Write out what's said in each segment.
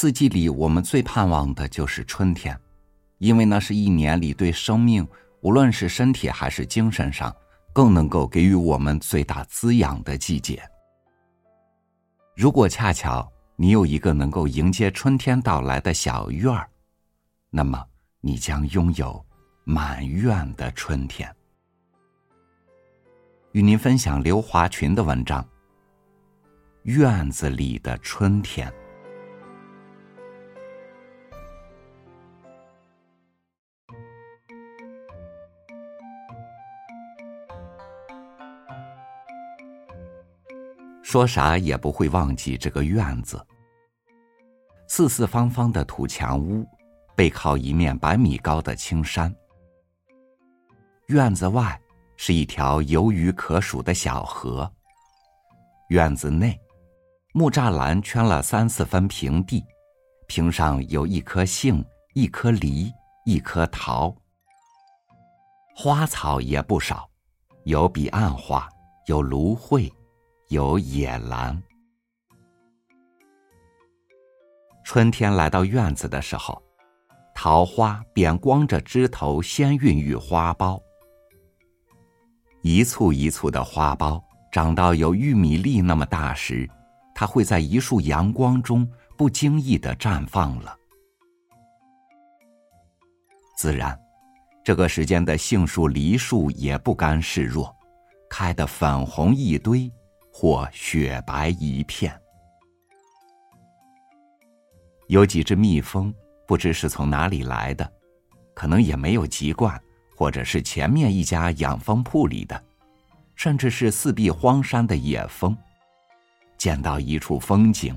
四季里，我们最盼望的就是春天，因为那是一年里对生命，无论是身体还是精神上，更能够给予我们最大滋养的季节。如果恰巧你有一个能够迎接春天到来的小院儿，那么你将拥有满院的春天。与您分享刘华群的文章《院子里的春天》。说啥也不会忘记这个院子。四四方方的土墙屋，背靠一面百米高的青山。院子外是一条游鱼可数的小河。院子内，木栅栏圈了三四分平地，坪上有一棵杏，一棵梨，一棵桃。花草也不少，有彼岸花，有芦荟。有野兰。春天来到院子的时候，桃花便光着枝头，先孕育花苞。一簇一簇的花苞长到有玉米粒那么大时，它会在一束阳光中不经意的绽放了。自然，这个时间的杏树、梨树也不甘示弱，开得粉红一堆。或雪白一片，有几只蜜蜂，不知是从哪里来的，可能也没有籍贯，或者是前面一家养蜂铺里的，甚至是四壁荒山的野蜂，见到一处风景，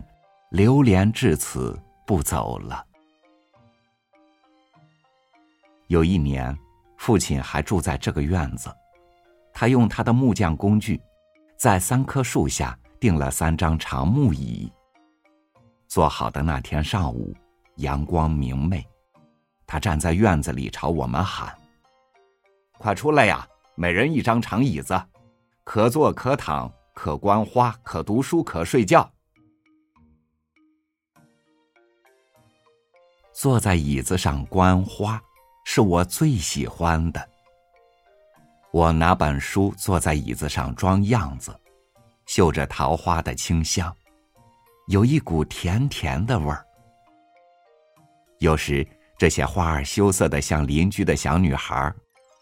流连至此不走了。有一年，父亲还住在这个院子，他用他的木匠工具。在三棵树下订了三张长木椅。做好的那天上午，阳光明媚，他站在院子里朝我们喊：“快出来呀！每人一张长椅子，可坐可躺，可观花，可读书，可睡觉。”坐在椅子上观花，是我最喜欢的。我拿本书坐在椅子上装样子，嗅着桃花的清香，有一股甜甜的味儿。有时这些花儿羞涩的像邻居的小女孩，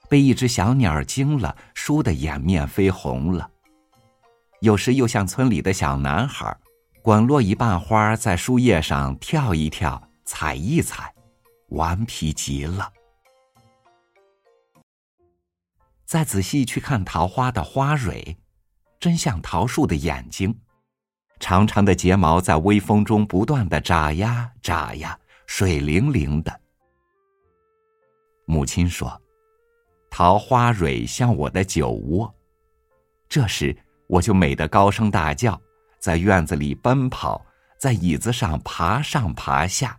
被一只小鸟惊了，倏的掩面飞红了；有时又像村里的小男孩，滚落一瓣花在树叶上跳一跳，踩一踩，顽皮极了。再仔细去看桃花的花蕊，真像桃树的眼睛，长长的睫毛在微风中不断的眨呀眨呀，水灵灵的。母亲说：“桃花蕊像我的酒窝。”这时我就美得高声大叫，在院子里奔跑，在椅子上爬上爬下，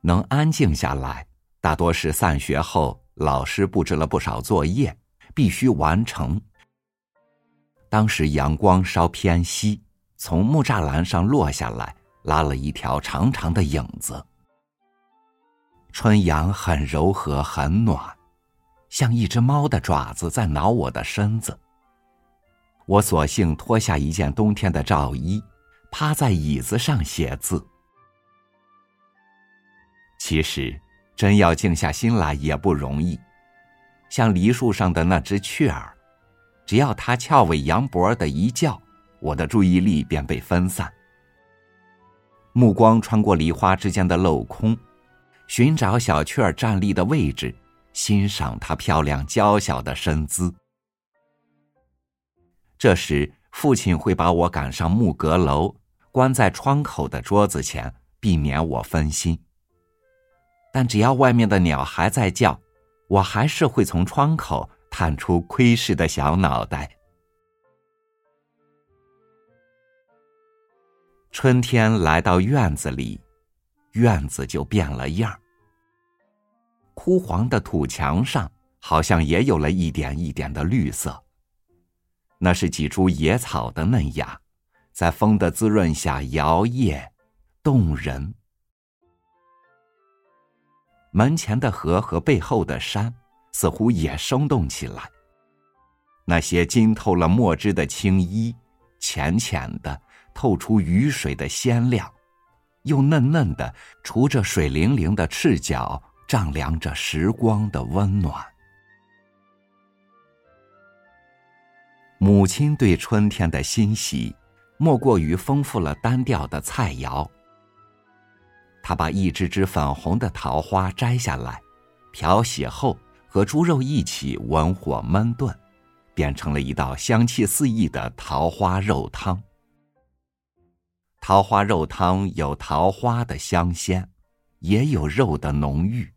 能安静下来。大多是散学后，老师布置了不少作业，必须完成。当时阳光稍偏西，从木栅栏上落下来，拉了一条长长的影子。春阳很柔和，很暖，像一只猫的爪子在挠我的身子。我索性脱下一件冬天的罩衣，趴在椅子上写字。其实。真要静下心来也不容易，像梨树上的那只雀儿，只要它翘尾扬脖的一叫，我的注意力便被分散。目光穿过梨花之间的镂空，寻找小雀儿站立的位置，欣赏它漂亮娇小的身姿。这时，父亲会把我赶上木阁楼，关在窗口的桌子前，避免我分心。但只要外面的鸟还在叫，我还是会从窗口探出窥视的小脑袋。春天来到院子里，院子就变了样儿。枯黄的土墙上好像也有了一点一点的绿色。那是几株野草的嫩芽，在风的滋润下摇曳，动人。门前的河和背后的山似乎也生动起来。那些浸透了墨汁的青衣，浅浅的透出雨水的鲜亮，又嫩嫩的除着水灵灵的赤脚，丈量着时光的温暖。母亲对春天的欣喜，莫过于丰富了单调的菜肴。他把一只只粉红的桃花摘下来，漂洗后和猪肉一起文火焖炖，变成了一道香气四溢的桃花肉汤。桃花肉汤有桃花的香鲜，也有肉的浓郁。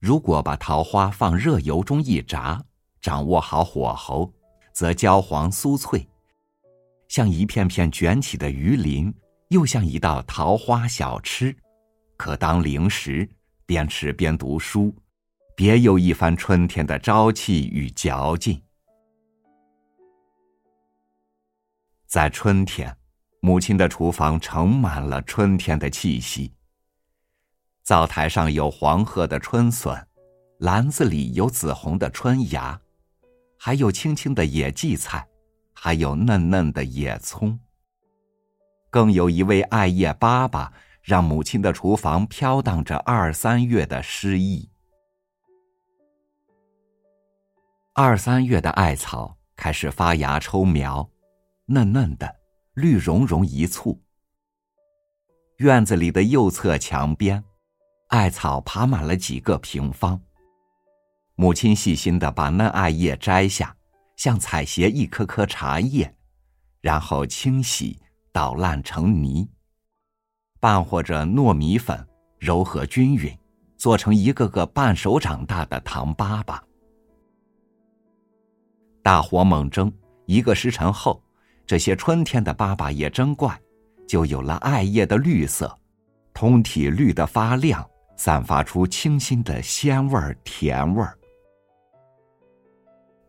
如果把桃花放热油中一炸，掌握好火候，则焦黄酥脆，像一片片卷起的鱼鳞。又像一道桃花小吃，可当零食，边吃边读书，别有一番春天的朝气与嚼劲。在春天，母亲的厨房盛满了春天的气息。灶台上有黄褐的春笋，篮子里有紫红的春芽，还有青青的野荠菜，还有嫩嫩的野葱。更有一位艾叶爸爸，让母亲的厨房飘荡着二三月的诗意。二三月的艾草开始发芽抽苗，嫩嫩的，绿茸茸一簇。院子里的右侧墙边，艾草爬满了几个平方。母亲细心的把嫩艾叶摘下，像采撷一颗颗茶叶，然后清洗。捣烂成泥，拌和着糯米粉，揉合均匀，做成一个个半手掌大的糖粑粑。大火猛蒸，一个时辰后，这些春天的粑粑也蒸怪，就有了艾叶的绿色，通体绿得发亮，散发出清新的鲜味儿、甜味儿。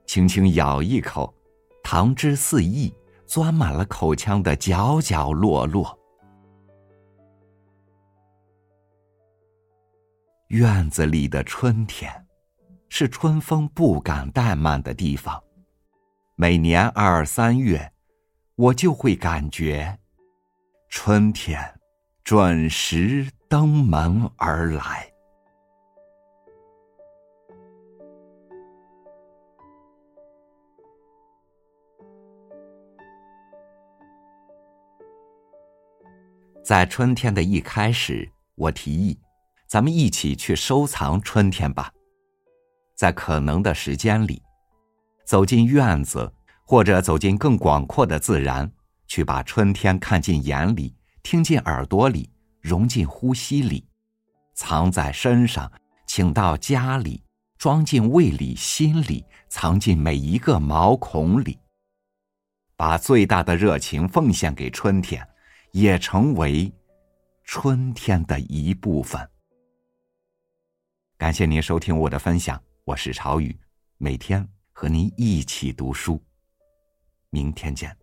轻轻咬一口，糖汁四溢。钻满了口腔的角角落落。院子里的春天，是春风不敢怠慢的地方。每年二三月，我就会感觉，春天准时登门而来。在春天的一开始，我提议，咱们一起去收藏春天吧。在可能的时间里，走进院子，或者走进更广阔的自然，去把春天看进眼里，听进耳朵里，融进呼吸里，藏在身上，请到家里，装进胃里、心里，藏进每一个毛孔里，把最大的热情奉献给春天。也成为春天的一部分。感谢您收听我的分享，我是朝雨，每天和您一起读书，明天见。